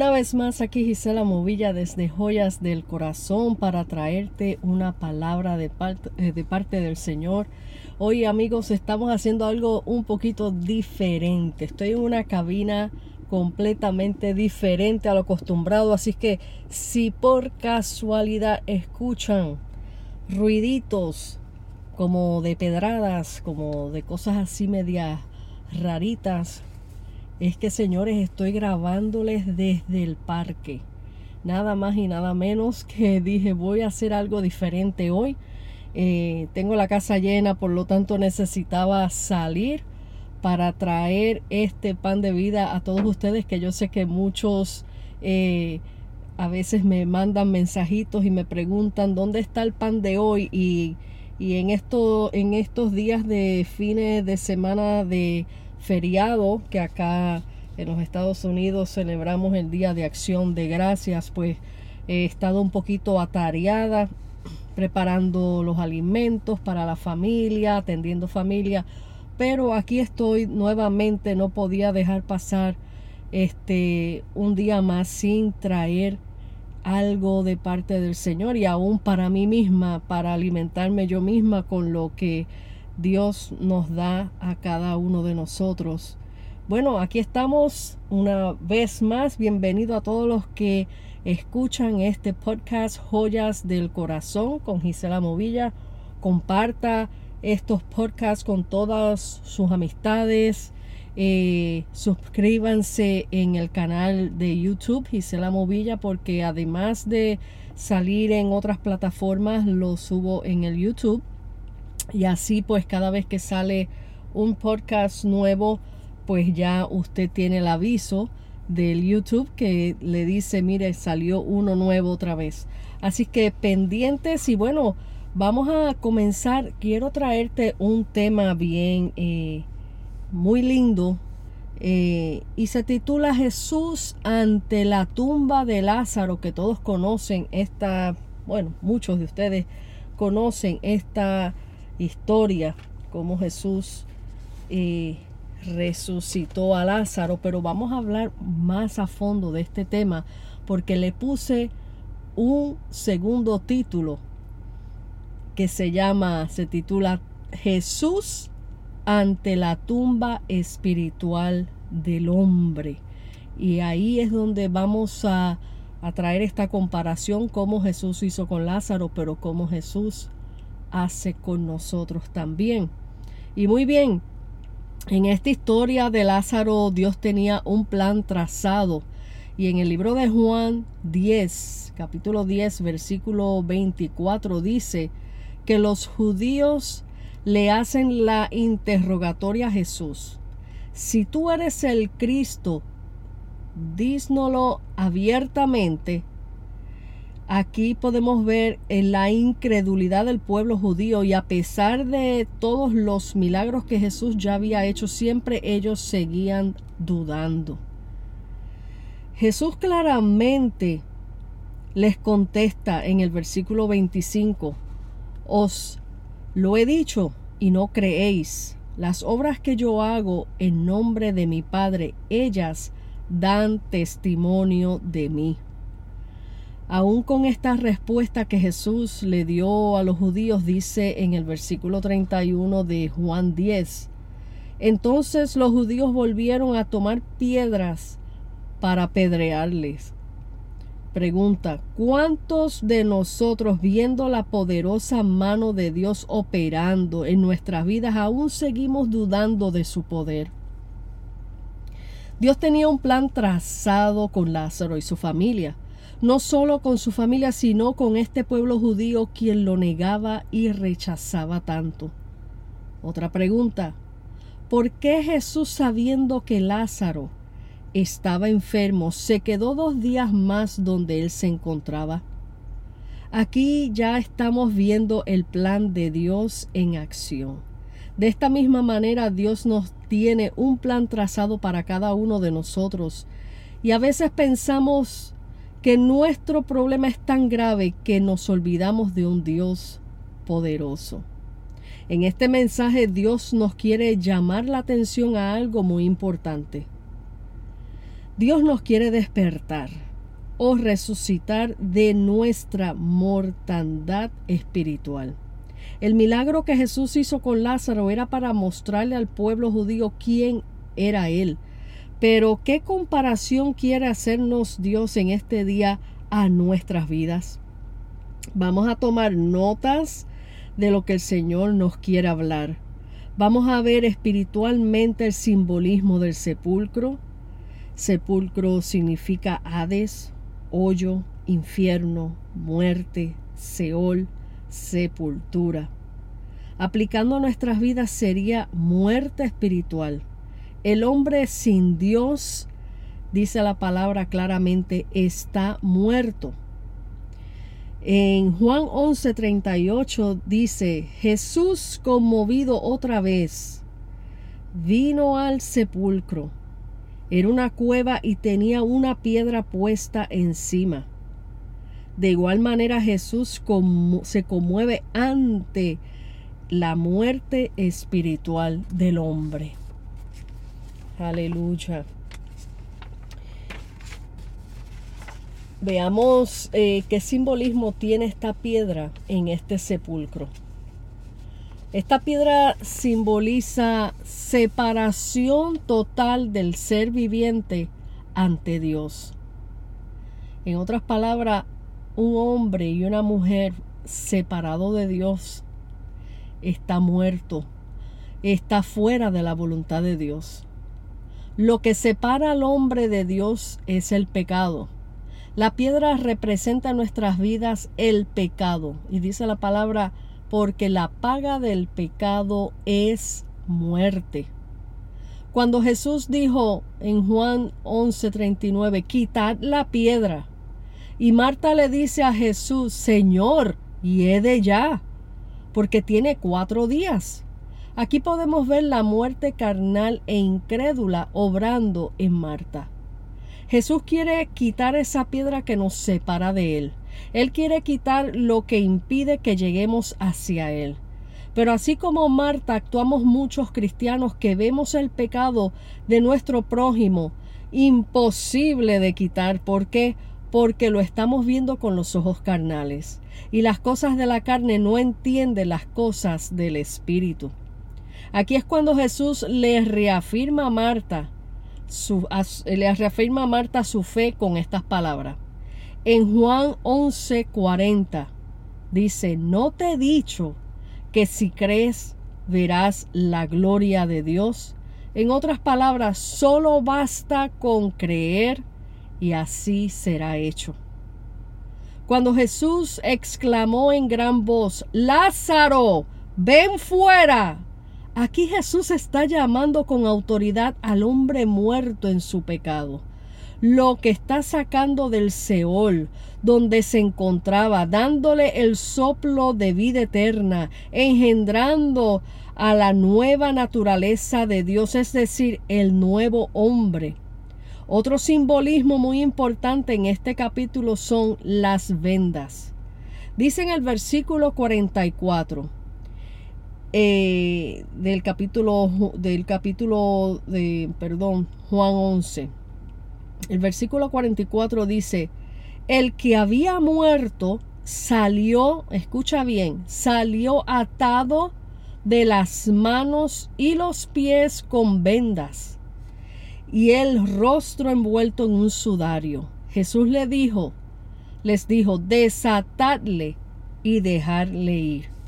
Una vez más aquí Gisela Movilla desde Joyas del Corazón para traerte una palabra de parte, eh, de parte del Señor. Hoy amigos estamos haciendo algo un poquito diferente. Estoy en una cabina completamente diferente a lo acostumbrado, así que si por casualidad escuchan ruiditos como de pedradas, como de cosas así medias raritas, es que señores estoy grabándoles desde el parque. Nada más y nada menos que dije voy a hacer algo diferente hoy. Eh, tengo la casa llena, por lo tanto necesitaba salir para traer este pan de vida a todos ustedes que yo sé que muchos eh, a veces me mandan mensajitos y me preguntan dónde está el pan de hoy y, y en, en estos días de fines de semana de feriado que acá en los Estados Unidos celebramos el Día de Acción de Gracias, pues he estado un poquito atareada preparando los alimentos para la familia, atendiendo familia, pero aquí estoy nuevamente, no podía dejar pasar este un día más sin traer algo de parte del Señor y aún para mí misma, para alimentarme yo misma con lo que Dios nos da a cada uno de nosotros. Bueno, aquí estamos una vez más. Bienvenido a todos los que escuchan este podcast Joyas del Corazón con Gisela Movilla. Comparta estos podcasts con todas sus amistades. Eh, suscríbanse en el canal de YouTube Gisela Movilla porque además de salir en otras plataformas lo subo en el YouTube y así pues cada vez que sale un podcast nuevo, pues ya usted tiene el aviso del YouTube que le dice, mire, salió uno nuevo otra vez. Así que pendientes y bueno, vamos a comenzar. Quiero traerte un tema bien, eh, muy lindo. Eh, y se titula Jesús ante la tumba de Lázaro, que todos conocen esta, bueno, muchos de ustedes conocen esta historia, como Jesús eh, resucitó a Lázaro, pero vamos a hablar más a fondo de este tema porque le puse un segundo título que se llama, se titula Jesús ante la tumba espiritual del hombre. Y ahí es donde vamos a, a traer esta comparación, como Jesús hizo con Lázaro, pero como Jesús hace con nosotros también. Y muy bien, en esta historia de Lázaro Dios tenía un plan trazado. Y en el libro de Juan 10, capítulo 10, versículo 24 dice que los judíos le hacen la interrogatoria a Jesús. Si tú eres el Cristo, dísnolo abiertamente Aquí podemos ver en la incredulidad del pueblo judío y a pesar de todos los milagros que Jesús ya había hecho, siempre ellos seguían dudando. Jesús claramente les contesta en el versículo 25, os lo he dicho y no creéis. Las obras que yo hago en nombre de mi Padre, ellas dan testimonio de mí. Aún con esta respuesta que Jesús le dio a los judíos, dice en el versículo 31 de Juan 10, entonces los judíos volvieron a tomar piedras para apedrearles. Pregunta, ¿cuántos de nosotros viendo la poderosa mano de Dios operando en nuestras vidas aún seguimos dudando de su poder? Dios tenía un plan trazado con Lázaro y su familia no solo con su familia, sino con este pueblo judío quien lo negaba y rechazaba tanto. Otra pregunta, ¿por qué Jesús sabiendo que Lázaro estaba enfermo se quedó dos días más donde él se encontraba? Aquí ya estamos viendo el plan de Dios en acción. De esta misma manera Dios nos tiene un plan trazado para cada uno de nosotros. Y a veces pensamos que nuestro problema es tan grave que nos olvidamos de un Dios poderoso. En este mensaje Dios nos quiere llamar la atención a algo muy importante. Dios nos quiere despertar o resucitar de nuestra mortandad espiritual. El milagro que Jesús hizo con Lázaro era para mostrarle al pueblo judío quién era Él. Pero ¿qué comparación quiere hacernos Dios en este día a nuestras vidas? Vamos a tomar notas de lo que el Señor nos quiere hablar. Vamos a ver espiritualmente el simbolismo del sepulcro. Sepulcro significa Hades, hoyo, infierno, muerte, Seol, sepultura. Aplicando a nuestras vidas sería muerte espiritual. El hombre sin Dios, dice la palabra claramente, está muerto. En Juan 11:38 dice, Jesús conmovido otra vez, vino al sepulcro. Era una cueva y tenía una piedra puesta encima. De igual manera Jesús se conmueve ante la muerte espiritual del hombre. Aleluya. Veamos eh, qué simbolismo tiene esta piedra en este sepulcro. Esta piedra simboliza separación total del ser viviente ante Dios. En otras palabras, un hombre y una mujer separado de Dios está muerto, está fuera de la voluntad de Dios. Lo que separa al hombre de Dios es el pecado. La piedra representa en nuestras vidas el pecado. Y dice la palabra, porque la paga del pecado es muerte. Cuando Jesús dijo en Juan 11:39, quitad la piedra. Y Marta le dice a Jesús, Señor, de ya, porque tiene cuatro días. Aquí podemos ver la muerte carnal e incrédula obrando en Marta. Jesús quiere quitar esa piedra que nos separa de Él. Él quiere quitar lo que impide que lleguemos hacia Él. Pero así como Marta, actuamos muchos cristianos que vemos el pecado de nuestro prójimo imposible de quitar. ¿Por qué? Porque lo estamos viendo con los ojos carnales. Y las cosas de la carne no entienden las cosas del Espíritu. Aquí es cuando Jesús le reafirma a Marta le reafirma a Marta su fe con estas palabras. En Juan 11:40 dice, no te he dicho que si crees verás la gloria de Dios. En otras palabras, solo basta con creer y así será hecho. Cuando Jesús exclamó en gran voz, Lázaro, ven fuera, Aquí Jesús está llamando con autoridad al hombre muerto en su pecado, lo que está sacando del Seol, donde se encontraba, dándole el soplo de vida eterna, engendrando a la nueva naturaleza de Dios, es decir, el nuevo hombre. Otro simbolismo muy importante en este capítulo son las vendas. Dice en el versículo 44, eh, del capítulo del capítulo de perdón Juan 11 el versículo 44 dice el que había muerto salió escucha bien salió atado de las manos y los pies con vendas y el rostro envuelto en un sudario. Jesús le dijo les dijo desatadle y dejarle ir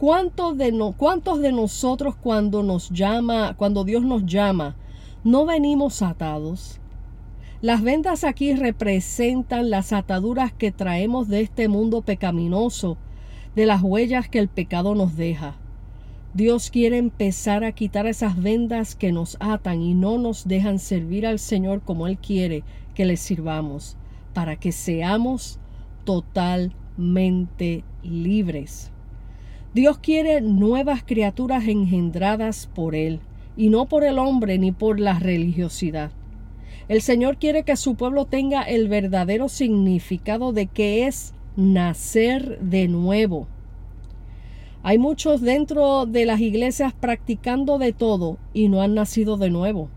¿Cuántos de, no, ¿Cuántos de nosotros cuando nos llama, cuando Dios nos llama, no venimos atados? Las vendas aquí representan las ataduras que traemos de este mundo pecaminoso, de las huellas que el pecado nos deja. Dios quiere empezar a quitar esas vendas que nos atan y no nos dejan servir al Señor como Él quiere que le sirvamos, para que seamos totalmente libres. Dios quiere nuevas criaturas engendradas por Él, y no por el hombre ni por la religiosidad. El Señor quiere que su pueblo tenga el verdadero significado de que es nacer de nuevo. Hay muchos dentro de las iglesias practicando de todo y no han nacido de nuevo.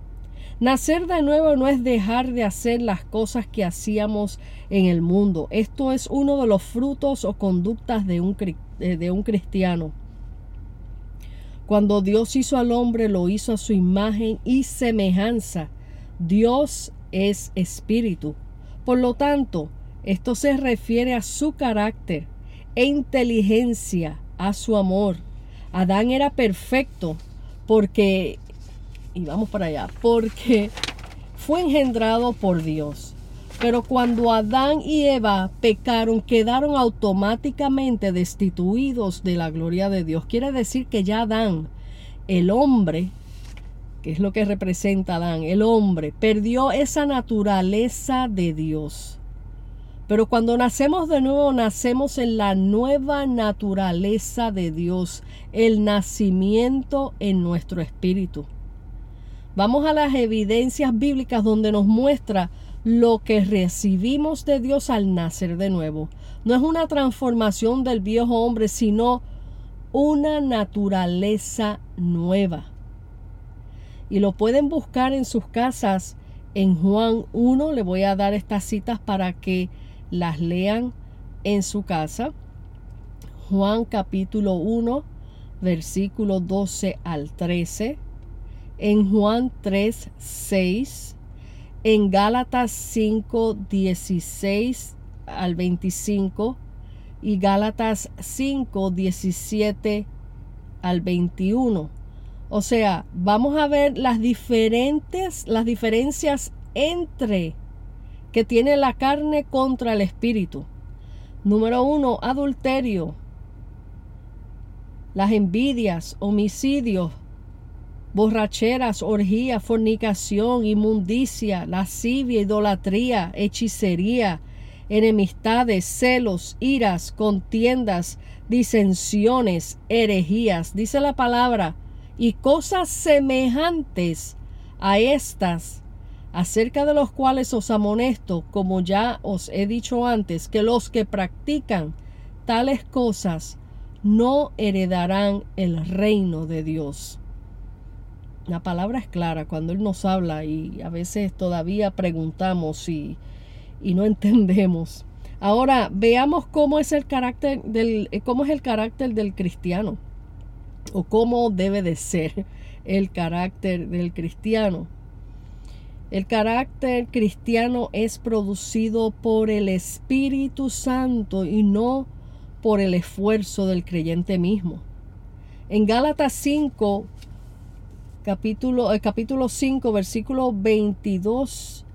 Nacer de nuevo no es dejar de hacer las cosas que hacíamos en el mundo. Esto es uno de los frutos o conductas de un, de un cristiano. Cuando Dios hizo al hombre, lo hizo a su imagen y semejanza. Dios es espíritu. Por lo tanto, esto se refiere a su carácter e inteligencia, a su amor. Adán era perfecto porque y vamos para allá, porque fue engendrado por Dios. Pero cuando Adán y Eva pecaron, quedaron automáticamente destituidos de la gloria de Dios. Quiere decir que ya Adán, el hombre, que es lo que representa Adán, el hombre, perdió esa naturaleza de Dios. Pero cuando nacemos de nuevo, nacemos en la nueva naturaleza de Dios, el nacimiento en nuestro espíritu. Vamos a las evidencias bíblicas donde nos muestra lo que recibimos de Dios al nacer de nuevo. No es una transformación del viejo hombre, sino una naturaleza nueva. Y lo pueden buscar en sus casas en Juan 1. Le voy a dar estas citas para que las lean en su casa. Juan capítulo 1, versículo 12 al 13 en Juan 3, 6, en Gálatas 5, 16 al 25 y Gálatas 5, 17 al 21. O sea, vamos a ver las diferentes, las diferencias entre que tiene la carne contra el espíritu. Número uno, adulterio, las envidias, homicidios, borracheras, orgía, fornicación, inmundicia, lascivia, idolatría, hechicería, enemistades, celos, iras, contiendas, disensiones, herejías, dice la palabra, y cosas semejantes a estas, acerca de los cuales os amonesto, como ya os he dicho antes, que los que practican tales cosas no heredarán el reino de Dios. La palabra es clara cuando Él nos habla y a veces todavía preguntamos y, y no entendemos. Ahora veamos cómo es el carácter del eh, cómo es el carácter del cristiano o cómo debe de ser el carácter del cristiano. El carácter cristiano es producido por el Espíritu Santo y no por el esfuerzo del creyente mismo. En Gálatas 5, capítulo, el capítulo 5, versículo 22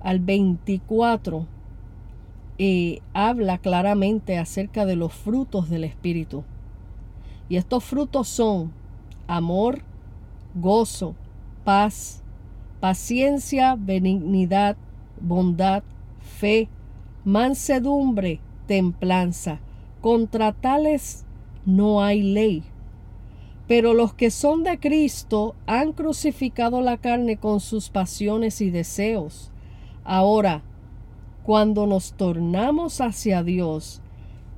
al 24, eh, habla claramente acerca de los frutos del Espíritu. Y estos frutos son amor, gozo, paz, paciencia, benignidad, bondad, fe, mansedumbre, templanza. Contra tales no hay ley. Pero los que son de Cristo han crucificado la carne con sus pasiones y deseos. Ahora, cuando nos tornamos hacia Dios,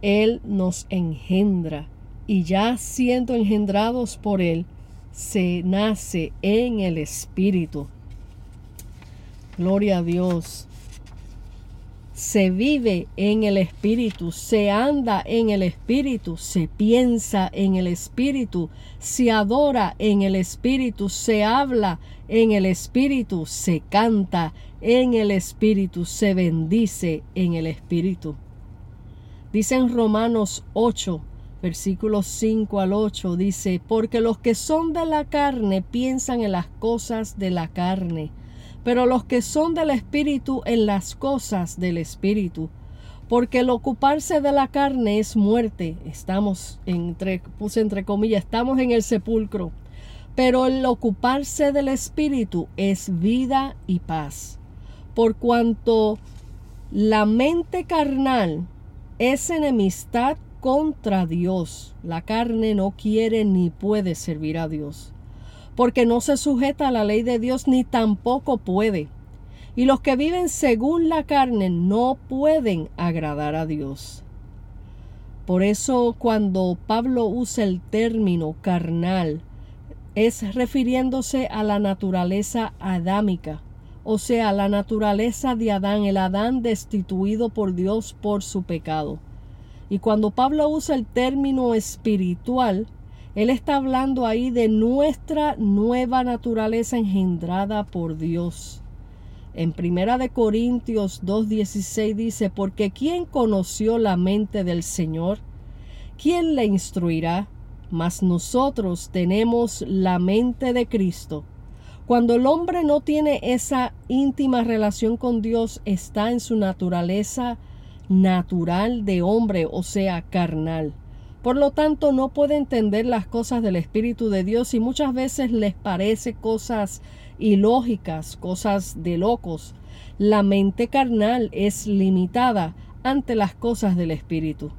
Él nos engendra y ya siendo engendrados por Él, se nace en el Espíritu. Gloria a Dios se vive en el Espíritu, se anda en el Espíritu, se piensa en el Espíritu, se adora en el Espíritu, se habla en el Espíritu, se canta en el Espíritu, se bendice en el Espíritu. Dice en Romanos 8, versículos 5 al 8, dice, porque los que son de la carne piensan en las cosas de la carne pero los que son del Espíritu en las cosas del Espíritu. Porque el ocuparse de la carne es muerte. Estamos, entre, puse entre comillas, estamos en el sepulcro. Pero el ocuparse del Espíritu es vida y paz. Por cuanto la mente carnal es enemistad contra Dios. La carne no quiere ni puede servir a Dios porque no se sujeta a la ley de Dios ni tampoco puede. Y los que viven según la carne no pueden agradar a Dios. Por eso cuando Pablo usa el término carnal, es refiriéndose a la naturaleza adámica, o sea, la naturaleza de Adán, el Adán destituido por Dios por su pecado. Y cuando Pablo usa el término espiritual, él está hablando ahí de nuestra nueva naturaleza engendrada por Dios. En Primera de Corintios 2:16 dice, porque ¿quién conoció la mente del Señor? ¿Quién le instruirá? Mas nosotros tenemos la mente de Cristo. Cuando el hombre no tiene esa íntima relación con Dios, está en su naturaleza natural de hombre, o sea, carnal. Por lo tanto, no puede entender las cosas del Espíritu de Dios y muchas veces les parece cosas y lógicas, cosas de locos. La mente carnal es limitada ante las cosas del Espíritu.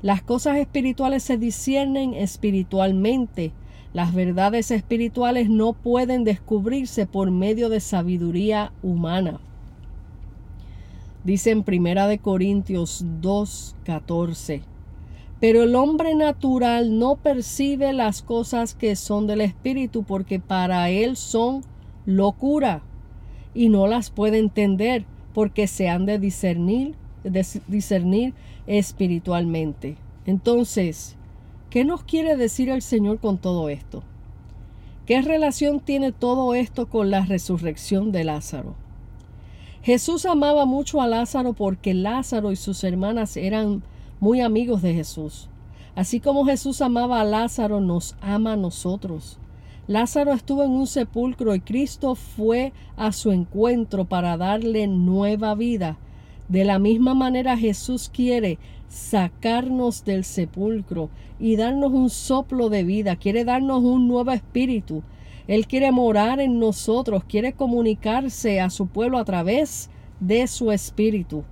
Las cosas espirituales se disciernen espiritualmente. Las verdades espirituales no pueden descubrirse por medio de sabiduría humana. Dice en Primera de Corintios 2:14. Pero el hombre natural no percibe las cosas que son del Espíritu porque para él son locura y no las puede entender porque se han de discernir, discernir espiritualmente. Entonces, ¿qué nos quiere decir el Señor con todo esto? ¿Qué relación tiene todo esto con la resurrección de Lázaro? Jesús amaba mucho a Lázaro porque Lázaro y sus hermanas eran muy amigos de Jesús. Así como Jesús amaba a Lázaro, nos ama a nosotros. Lázaro estuvo en un sepulcro y Cristo fue a su encuentro para darle nueva vida. De la misma manera Jesús quiere sacarnos del sepulcro y darnos un soplo de vida, quiere darnos un nuevo espíritu. Él quiere morar en nosotros, quiere comunicarse a su pueblo a través de su espíritu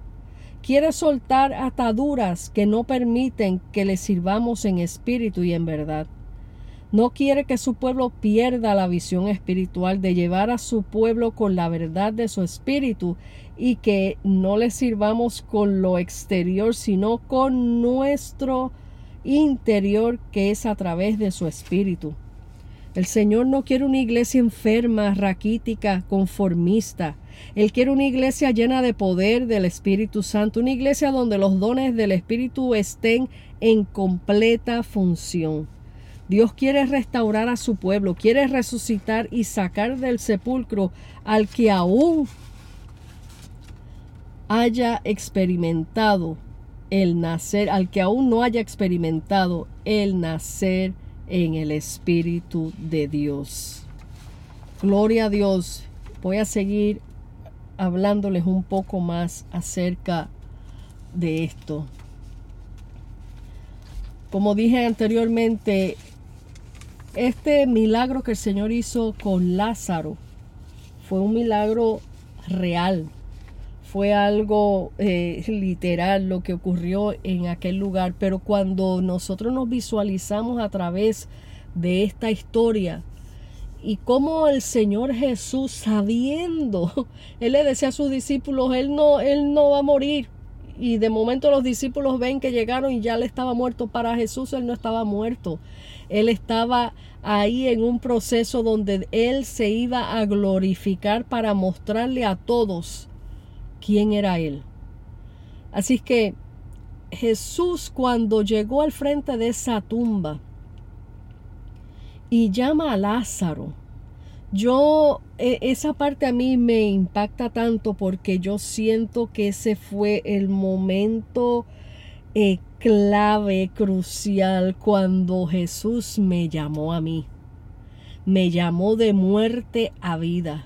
quiere soltar ataduras que no permiten que le sirvamos en espíritu y en verdad. No quiere que su pueblo pierda la visión espiritual de llevar a su pueblo con la verdad de su espíritu y que no le sirvamos con lo exterior, sino con nuestro interior que es a través de su espíritu. El Señor no quiere una iglesia enferma, raquítica, conformista. Él quiere una iglesia llena de poder del Espíritu Santo, una iglesia donde los dones del Espíritu estén en completa función. Dios quiere restaurar a su pueblo, quiere resucitar y sacar del sepulcro al que aún haya experimentado el nacer, al que aún no haya experimentado el nacer en el Espíritu de Dios. Gloria a Dios. Voy a seguir hablándoles un poco más acerca de esto. Como dije anteriormente, este milagro que el Señor hizo con Lázaro fue un milagro real, fue algo eh, literal lo que ocurrió en aquel lugar, pero cuando nosotros nos visualizamos a través de esta historia y cómo el Señor Jesús sabiendo, él le decía a sus discípulos, él no, él no va a morir. Y de momento los discípulos ven que llegaron y ya le estaba muerto. Para Jesús él no estaba muerto. Él estaba ahí en un proceso donde él se iba a glorificar para mostrarle a todos quién era Él. Así que Jesús cuando llegó al frente de esa tumba y llama a Lázaro, yo, e, esa parte a mí me impacta tanto porque yo siento que ese fue el momento eh, clave, crucial, cuando Jesús me llamó a mí. Me llamó de muerte a vida.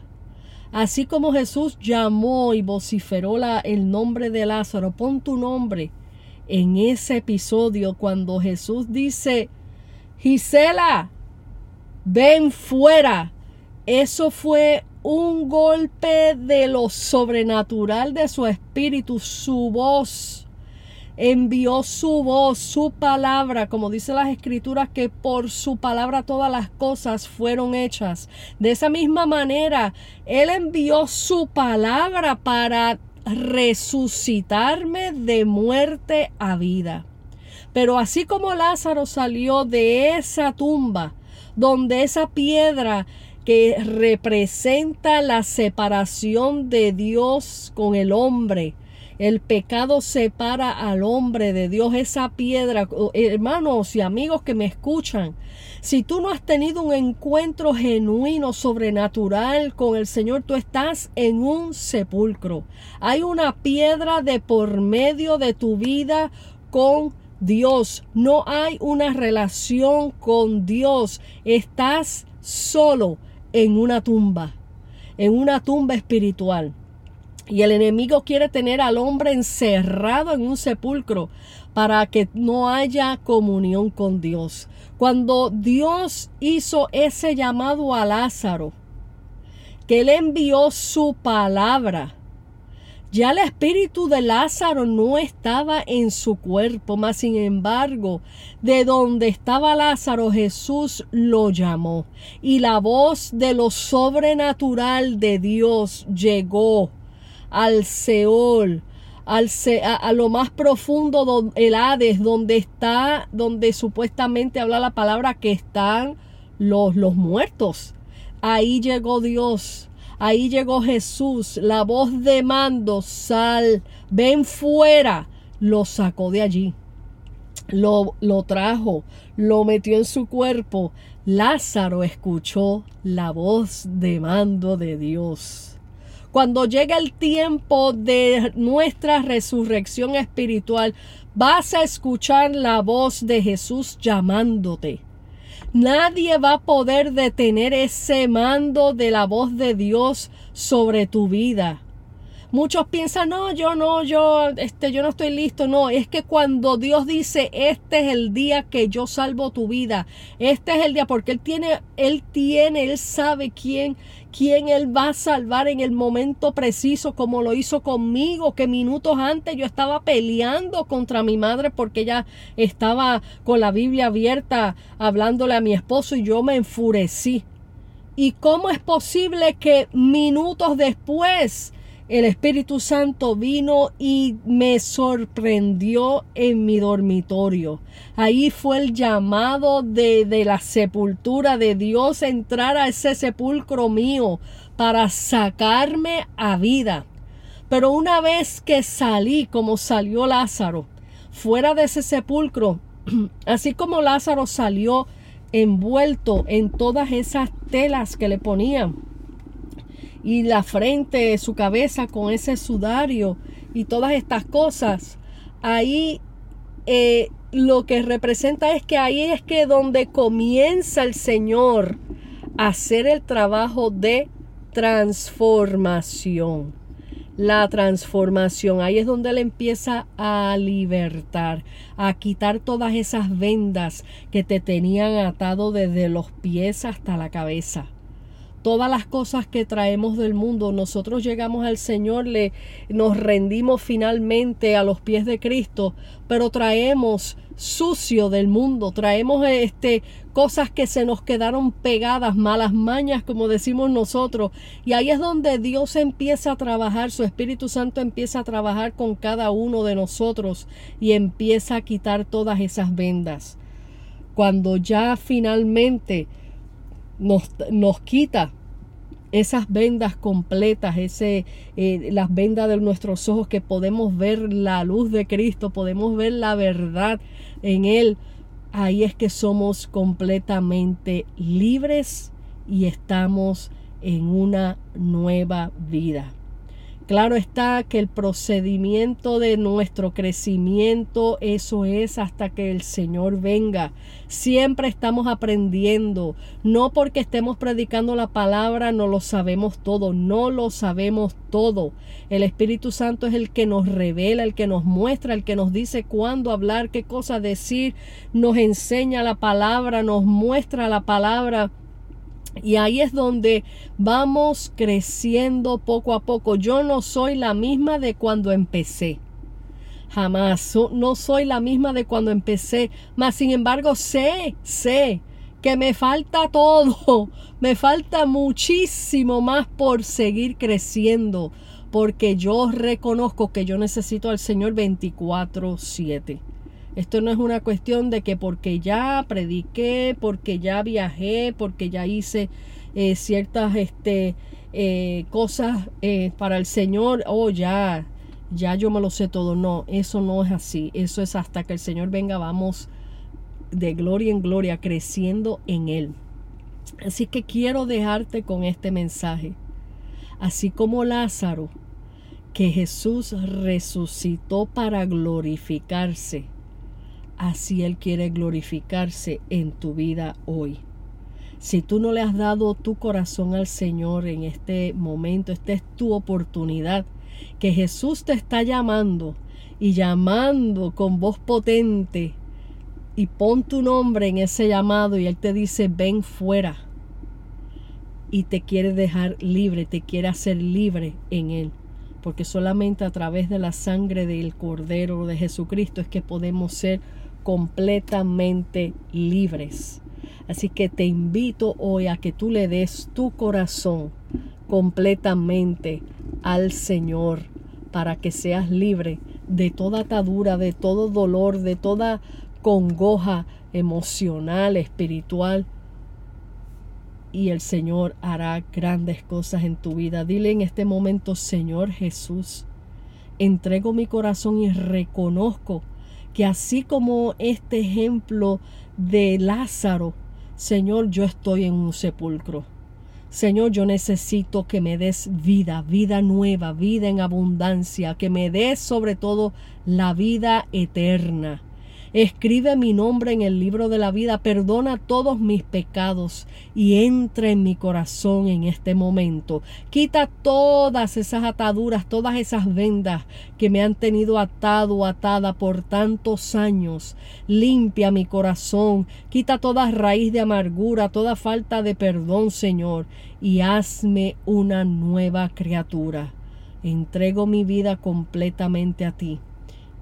Así como Jesús llamó y vociferó el nombre de Lázaro, pon tu nombre en ese episodio cuando Jesús dice, Gisela, ven fuera. Eso fue un golpe de lo sobrenatural de su espíritu, su voz envió su voz, su palabra, como dice las escrituras, que por su palabra todas las cosas fueron hechas. De esa misma manera, Él envió su palabra para resucitarme de muerte a vida. Pero así como Lázaro salió de esa tumba, donde esa piedra que representa la separación de Dios con el hombre, el pecado separa al hombre de Dios, esa piedra. Hermanos y amigos que me escuchan, si tú no has tenido un encuentro genuino, sobrenatural con el Señor, tú estás en un sepulcro. Hay una piedra de por medio de tu vida con Dios. No hay una relación con Dios. Estás solo en una tumba, en una tumba espiritual. Y el enemigo quiere tener al hombre encerrado en un sepulcro para que no haya comunión con Dios. Cuando Dios hizo ese llamado a Lázaro, que él envió su palabra, ya el espíritu de Lázaro no estaba en su cuerpo, mas sin embargo, de donde estaba Lázaro, Jesús lo llamó. Y la voz de lo sobrenatural de Dios llegó al Seol, al a, lo más profundo el Hades, donde está, donde supuestamente habla la palabra que están los, los muertos. Ahí llegó Dios, ahí llegó Jesús, la voz de mando, sal, ven fuera, lo sacó de allí. Lo, lo trajo, lo metió en su cuerpo. Lázaro escuchó la voz de mando de Dios. Cuando llega el tiempo de nuestra resurrección espiritual, vas a escuchar la voz de Jesús llamándote. Nadie va a poder detener ese mando de la voz de Dios sobre tu vida. Muchos piensan, no, yo no, yo, este, yo no estoy listo. No, es que cuando Dios dice, este es el día que yo salvo tu vida, este es el día, porque Él tiene, Él tiene, Él sabe quién, quién Él va a salvar en el momento preciso, como lo hizo conmigo, que minutos antes yo estaba peleando contra mi madre porque ella estaba con la Biblia abierta hablándole a mi esposo y yo me enfurecí. ¿Y cómo es posible que minutos después el Espíritu Santo vino y me sorprendió en mi dormitorio. Ahí fue el llamado de, de, la sepultura de Dios entrar a ese sepulcro mío para sacarme a vida. Pero una vez que salí, como salió Lázaro, fuera de ese sepulcro, así como Lázaro salió envuelto en todas esas telas que le ponían, y la frente, su cabeza con ese sudario y todas estas cosas, ahí eh, lo que representa es que ahí es que donde comienza el Señor a hacer el trabajo de transformación. La transformación, ahí es donde Él empieza a libertar, a quitar todas esas vendas que te tenían atado desde los pies hasta la cabeza todas las cosas que traemos del mundo, nosotros llegamos al Señor, le nos rendimos finalmente a los pies de Cristo, pero traemos sucio del mundo, traemos este cosas que se nos quedaron pegadas, malas mañas, como decimos nosotros, y ahí es donde Dios empieza a trabajar, su Espíritu Santo empieza a trabajar con cada uno de nosotros y empieza a quitar todas esas vendas. Cuando ya finalmente nos, nos quita esas vendas completas, ese, eh, las vendas de nuestros ojos que podemos ver la luz de Cristo, podemos ver la verdad en Él, ahí es que somos completamente libres y estamos en una nueva vida. Claro está que el procedimiento de nuestro crecimiento, eso es hasta que el Señor venga. Siempre estamos aprendiendo. No porque estemos predicando la palabra no lo sabemos todo, no lo sabemos todo. El Espíritu Santo es el que nos revela, el que nos muestra, el que nos dice cuándo hablar, qué cosa decir, nos enseña la palabra, nos muestra la palabra y ahí es donde vamos creciendo poco a poco. Yo no soy la misma de cuando empecé. Jamás. No soy la misma de cuando empecé. Mas sin embargo sé, sé que me falta todo. Me falta muchísimo más por seguir creciendo. Porque yo reconozco que yo necesito al Señor 24/7 Esto no es una cuestión de que porque ya prediqué, porque ya viajé, porque ya hice eh, ciertas este, eh, cosas eh, para el Señor, oh ya, ya yo me lo sé todo. No, eso no es así. Eso es hasta que el Señor venga, vamos de gloria en gloria, creciendo en Él. Así que quiero dejarte con este mensaje. Así como Lázaro, que Jesús resucitó para glorificarse así Él quiere glorificarse en tu vida hoy. Si tú no le has dado tu corazón al Señor en este momento, esta es tu oportunidad, que Jesús te está llamando y llamando con voz potente y pon tu nombre en ese llamado y Él te dice, ven fuera. Y te quiere dejar libre, te quiere hacer libre en Él. Porque solamente a través de la sangre del Cordero de Jesucristo es que podemos ser completamente libres. Así que te invito hoy a que tú le des tu corazón completamente al Señor para que seas libre de toda atadura, de todo dolor, de toda congoja emocional, espiritual. Y el Señor hará grandes cosas en tu vida. Dile en este momento, Señor Jesús, entrego mi corazón y reconozco que así como este ejemplo de Lázaro, Señor, yo estoy en un sepulcro. Señor, yo necesito que me des vida, vida nueva, vida en abundancia, que me des sobre todo la vida eterna. Escribe mi nombre en el libro de la vida, perdona todos mis pecados y entra en mi corazón en este momento. Quita todas esas ataduras, todas esas vendas que me han tenido atado atada por tantos años. Limpia mi corazón, quita toda raíz de amargura, toda falta de perdón, Señor, y hazme una nueva criatura. Entrego mi vida completamente a ti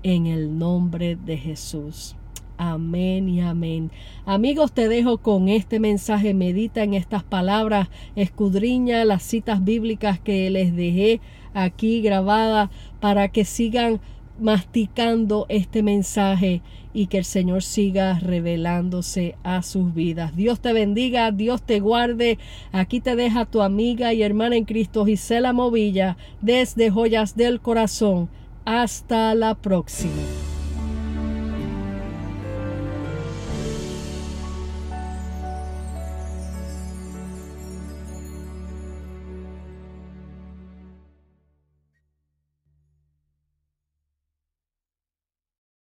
en el nombre de Jesús. Amén y amén. Amigos, te dejo con este mensaje. Medita en estas palabras, escudriña las citas bíblicas que les dejé aquí grabadas para que sigan masticando este mensaje y que el Señor siga revelándose a sus vidas. Dios te bendiga, Dios te guarde. Aquí te deja tu amiga y hermana en Cristo Gisela Movilla desde Joyas del Corazón. Hasta la próxima.